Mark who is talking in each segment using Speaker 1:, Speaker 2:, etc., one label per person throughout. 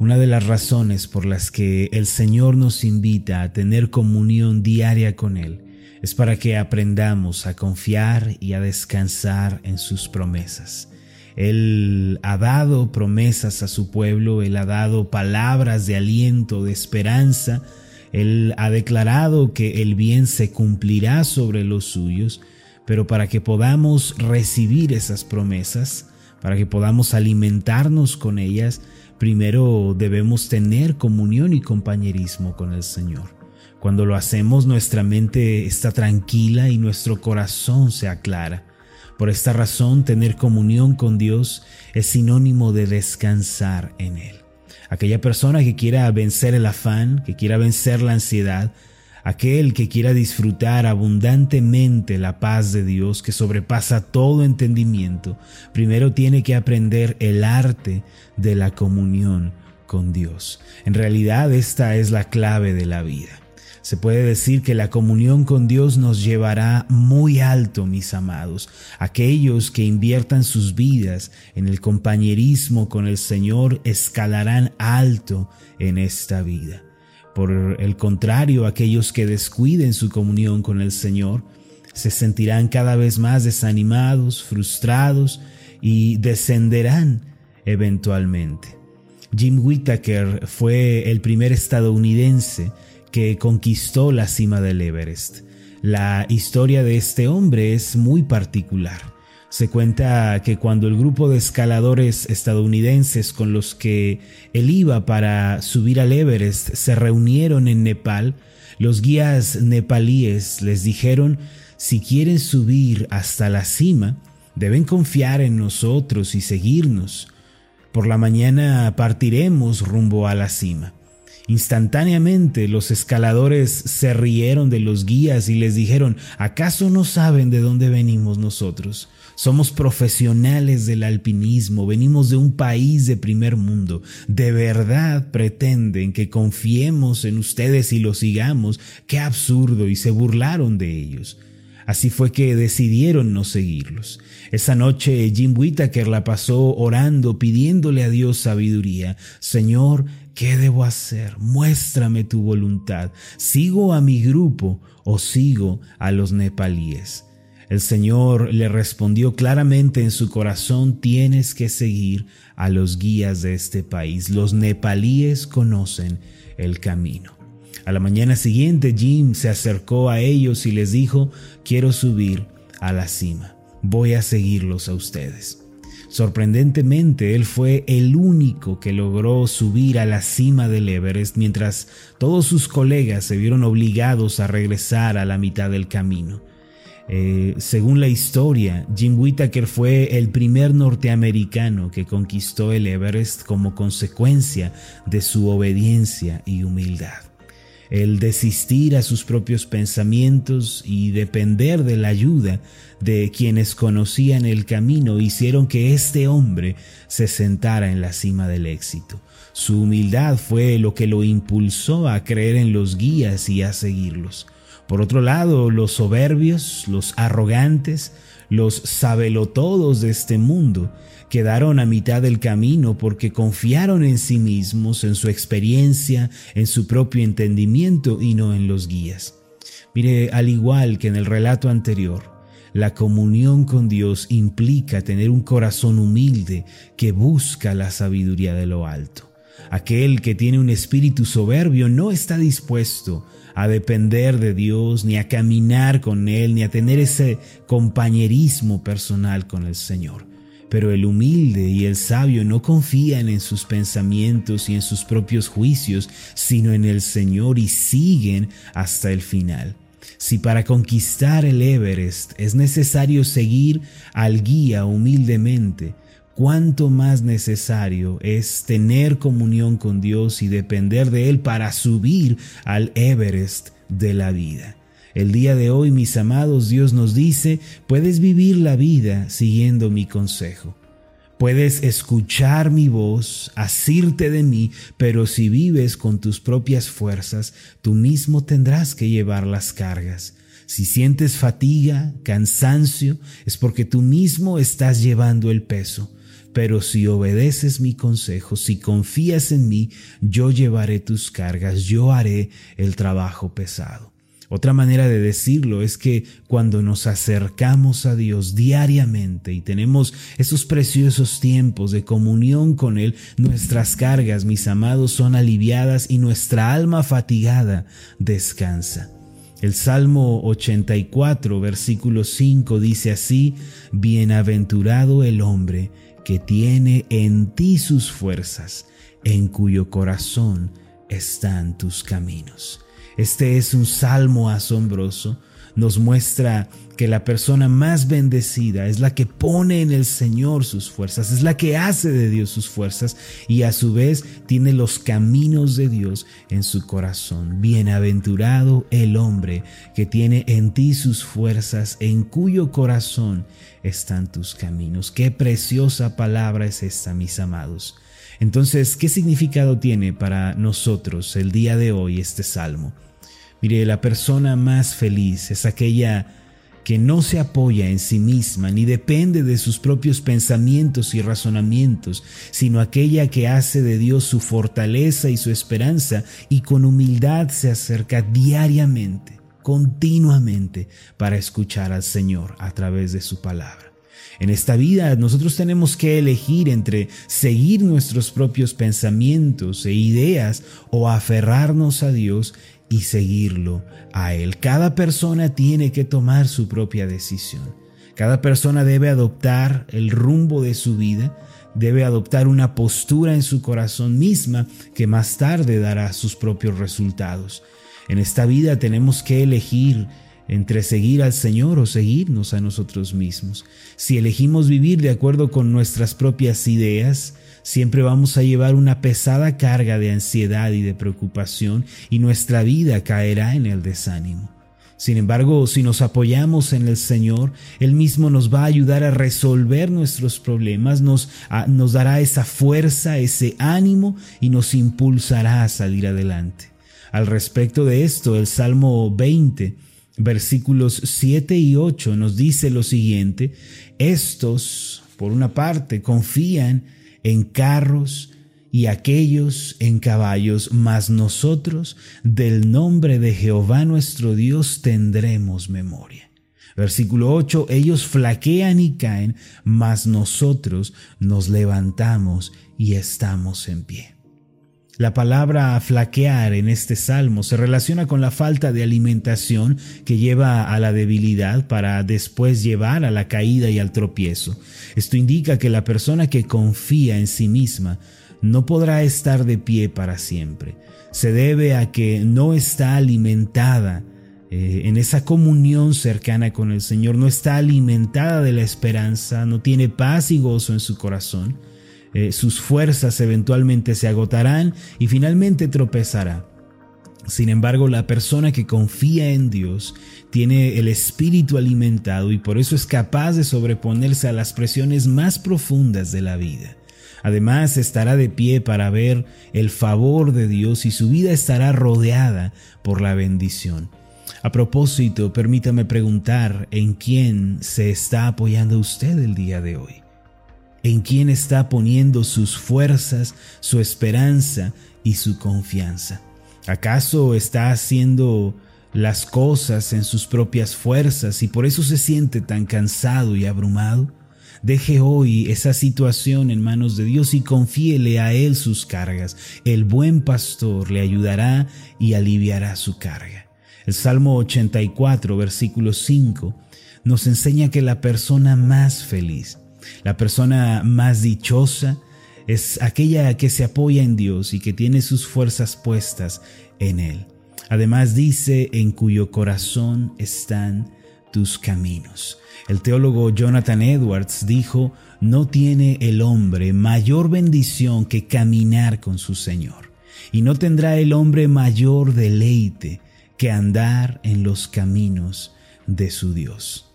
Speaker 1: Una de las razones por las que el Señor nos invita a tener comunión diaria con Él es para que aprendamos a confiar y a descansar en sus promesas. Él ha dado promesas a su pueblo, Él ha dado palabras de aliento, de esperanza, Él ha declarado que el bien se cumplirá sobre los suyos, pero para que podamos recibir esas promesas, para que podamos alimentarnos con ellas, primero debemos tener comunión y compañerismo con el Señor. Cuando lo hacemos nuestra mente está tranquila y nuestro corazón se aclara. Por esta razón, tener comunión con Dios es sinónimo de descansar en Él. Aquella persona que quiera vencer el afán, que quiera vencer la ansiedad, aquel que quiera disfrutar abundantemente la paz de Dios que sobrepasa todo entendimiento, primero tiene que aprender el arte de la comunión con Dios. En realidad esta es la clave de la vida. Se puede decir que la comunión con Dios nos llevará muy alto, mis amados. Aquellos que inviertan sus vidas en el compañerismo con el Señor escalarán alto en esta vida. Por el contrario, aquellos que descuiden su comunión con el Señor se sentirán cada vez más desanimados, frustrados y descenderán eventualmente. Jim Whittaker fue el primer estadounidense que conquistó la cima del Everest. La historia de este hombre es muy particular. Se cuenta que cuando el grupo de escaladores estadounidenses con los que él iba para subir al Everest se reunieron en Nepal, los guías nepalíes les dijeron si quieren subir hasta la cima, deben confiar en nosotros y seguirnos. Por la mañana partiremos rumbo a la cima. Instantáneamente los escaladores se rieron de los guías y les dijeron, ¿acaso no saben de dónde venimos nosotros? Somos profesionales del alpinismo, venimos de un país de primer mundo. ¿De verdad pretenden que confiemos en ustedes y los sigamos? Qué absurdo y se burlaron de ellos. Así fue que decidieron no seguirlos. Esa noche Jim Whittaker la pasó orando, pidiéndole a Dios sabiduría. Señor, ¿Qué debo hacer? Muéstrame tu voluntad. ¿Sigo a mi grupo o sigo a los nepalíes? El Señor le respondió claramente en su corazón, tienes que seguir a los guías de este país. Los nepalíes conocen el camino. A la mañana siguiente Jim se acercó a ellos y les dijo, quiero subir a la cima. Voy a seguirlos a ustedes. Sorprendentemente, él fue el único que logró subir a la cima del Everest mientras todos sus colegas se vieron obligados a regresar a la mitad del camino. Eh, según la historia, Jim Whittaker fue el primer norteamericano que conquistó el Everest como consecuencia de su obediencia y humildad el desistir a sus propios pensamientos y depender de la ayuda de quienes conocían el camino hicieron que este hombre se sentara en la cima del éxito. Su humildad fue lo que lo impulsó a creer en los guías y a seguirlos. Por otro lado, los soberbios, los arrogantes, los sabelotodos de este mundo quedaron a mitad del camino porque confiaron en sí mismos, en su experiencia, en su propio entendimiento y no en los guías. Mire, al igual que en el relato anterior, la comunión con Dios implica tener un corazón humilde que busca la sabiduría de lo alto. Aquel que tiene un espíritu soberbio no está dispuesto a depender de Dios, ni a caminar con Él, ni a tener ese compañerismo personal con el Señor. Pero el humilde y el sabio no confían en sus pensamientos y en sus propios juicios, sino en el Señor y siguen hasta el final. Si para conquistar el Everest es necesario seguir al guía humildemente, cuánto más necesario es tener comunión con Dios y depender de Él para subir al Everest de la vida. El día de hoy, mis amados, Dios nos dice, puedes vivir la vida siguiendo mi consejo. Puedes escuchar mi voz, asirte de mí, pero si vives con tus propias fuerzas, tú mismo tendrás que llevar las cargas. Si sientes fatiga, cansancio, es porque tú mismo estás llevando el peso. Pero si obedeces mi consejo, si confías en mí, yo llevaré tus cargas, yo haré el trabajo pesado. Otra manera de decirlo es que cuando nos acercamos a Dios diariamente y tenemos esos preciosos tiempos de comunión con Él, nuestras cargas, mis amados, son aliviadas y nuestra alma fatigada descansa. El Salmo 84, versículo 5 dice así, Bienaventurado el hombre que tiene en ti sus fuerzas, en cuyo corazón están tus caminos. Este es un salmo asombroso. Nos muestra que la persona más bendecida es la que pone en el Señor sus fuerzas, es la que hace de Dios sus fuerzas y a su vez tiene los caminos de Dios en su corazón. Bienaventurado el hombre que tiene en ti sus fuerzas, en cuyo corazón están tus caminos. Qué preciosa palabra es esta, mis amados. Entonces, ¿qué significado tiene para nosotros el día de hoy este salmo? Mire, la persona más feliz es aquella que no se apoya en sí misma ni depende de sus propios pensamientos y razonamientos, sino aquella que hace de Dios su fortaleza y su esperanza y con humildad se acerca diariamente, continuamente, para escuchar al Señor a través de su palabra. En esta vida nosotros tenemos que elegir entre seguir nuestros propios pensamientos e ideas o aferrarnos a Dios y seguirlo a Él. Cada persona tiene que tomar su propia decisión. Cada persona debe adoptar el rumbo de su vida, debe adoptar una postura en su corazón misma que más tarde dará sus propios resultados. En esta vida tenemos que elegir entre seguir al Señor o seguirnos a nosotros mismos. Si elegimos vivir de acuerdo con nuestras propias ideas, siempre vamos a llevar una pesada carga de ansiedad y de preocupación y nuestra vida caerá en el desánimo. Sin embargo, si nos apoyamos en el Señor, Él mismo nos va a ayudar a resolver nuestros problemas, nos, dará esa fuerza, ese ánimo y nos impulsará a salir adelante. Al respecto de esto, el Salmo 20, versículos 7 y 8 nos dice lo siguiente, estos, por una parte, confían en carros y aquellos en caballos, mas nosotros del nombre de Jehová nuestro Dios tendremos memoria. Versículo 8, ellos flaquean y caen, mas nosotros nos levantamos y estamos en pie. La palabra flaquear en este salmo se relaciona con la falta de alimentación que lleva a la debilidad para después llevar a la caída y al tropiezo. Esto indica que la persona que confía en sí misma no podrá estar de pie para siempre. Se debe a que no está alimentada eh, en esa comunión cercana con el Señor, no está alimentada de la esperanza, no tiene paz y gozo en su corazón eh, sus fuerzas eventualmente se agotarán y finalmente tropezará. Sin embargo, la persona que confía en Dios tiene el espíritu alimentado y por eso es capaz de sobreponerse a las presiones más profundas de la vida. Además, estará de pie para ver el favor de Dios y su vida estará rodeada por la bendición. A propósito, permítame preguntar en quién se está apoyando usted el día de hoy en quién está poniendo sus fuerzas, su esperanza y su confianza. ¿Acaso está haciendo las cosas en sus propias fuerzas y por eso se siente tan cansado y abrumado? Deje hoy esa situación en manos de Dios y confíele a Él sus cargas. El buen pastor le ayudará y aliviará su carga. El Salmo 84, versículo 5, nos enseña que la persona más feliz la persona más dichosa es aquella que se apoya en Dios y que tiene sus fuerzas puestas en Él. Además dice, en cuyo corazón están tus caminos. El teólogo Jonathan Edwards dijo, no tiene el hombre mayor bendición que caminar con su Señor, y no tendrá el hombre mayor deleite que andar en los caminos de su Dios.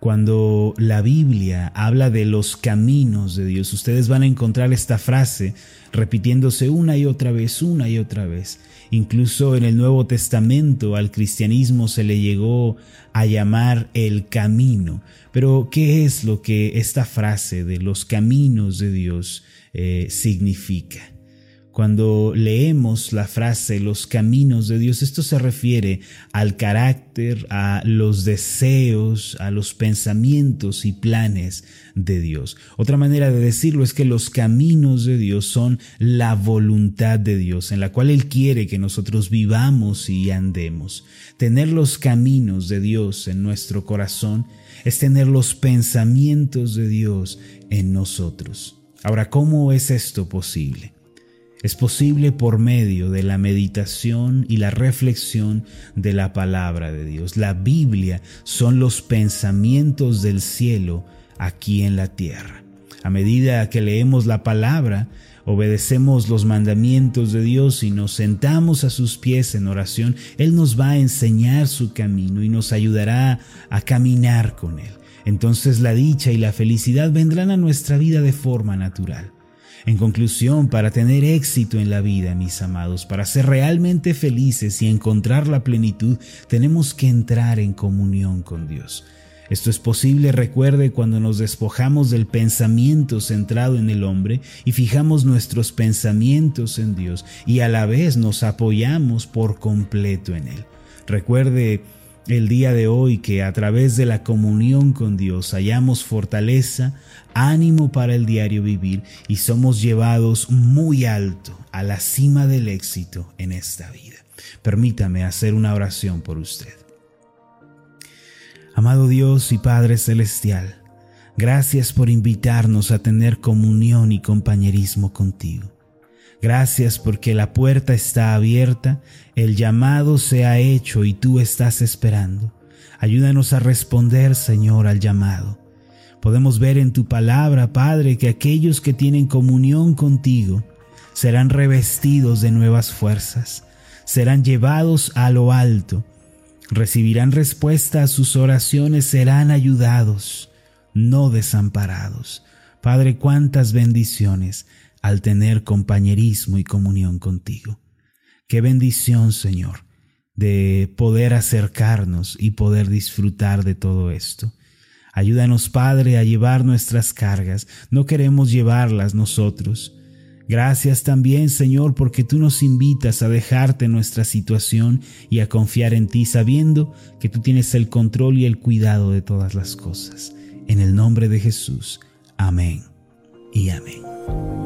Speaker 1: Cuando la Biblia habla de los caminos de Dios, ustedes van a encontrar esta frase repitiéndose una y otra vez, una y otra vez. Incluso en el Nuevo Testamento al cristianismo se le llegó a llamar el camino. Pero ¿qué es lo que esta frase de los caminos de Dios eh, significa? Cuando leemos la frase los caminos de Dios, esto se refiere al carácter, a los deseos, a los pensamientos y planes de Dios. Otra manera de decirlo es que los caminos de Dios son la voluntad de Dios, en la cual Él quiere que nosotros vivamos y andemos. Tener los caminos de Dios en nuestro corazón es tener los pensamientos de Dios en nosotros. Ahora, ¿cómo es esto posible? Es posible por medio de la meditación y la reflexión de la palabra de Dios. La Biblia son los pensamientos del cielo aquí en la tierra. A medida que leemos la palabra, obedecemos los mandamientos de Dios y nos sentamos a sus pies en oración, Él nos va a enseñar su camino y nos ayudará a caminar con Él. Entonces la dicha y la felicidad vendrán a nuestra vida de forma natural. En conclusión, para tener éxito en la vida, mis amados, para ser realmente felices y encontrar la plenitud, tenemos que entrar en comunión con Dios. Esto es posible, recuerde, cuando nos despojamos del pensamiento centrado en el hombre y fijamos nuestros pensamientos en Dios y a la vez nos apoyamos por completo en Él. Recuerde el día de hoy que a través de la comunión con Dios hallamos fortaleza, ánimo para el diario vivir y somos llevados muy alto a la cima del éxito en esta vida. Permítame hacer una oración por usted. Amado Dios y Padre Celestial, gracias por invitarnos a tener comunión y compañerismo contigo. Gracias porque la puerta está abierta, el llamado se ha hecho y tú estás esperando. Ayúdanos a responder, Señor, al llamado. Podemos ver en tu palabra, Padre, que aquellos que tienen comunión contigo serán revestidos de nuevas fuerzas, serán llevados a lo alto, recibirán respuesta a sus oraciones, serán ayudados, no desamparados. Padre, cuántas bendiciones al tener compañerismo y comunión contigo. Qué bendición, Señor, de poder acercarnos y poder disfrutar de todo esto. Ayúdanos, Padre, a llevar nuestras cargas. No queremos llevarlas nosotros. Gracias también, Señor, porque tú nos invitas a dejarte nuestra situación y a confiar en ti, sabiendo que tú tienes el control y el cuidado de todas las cosas. En el nombre de Jesús. Amén y amén.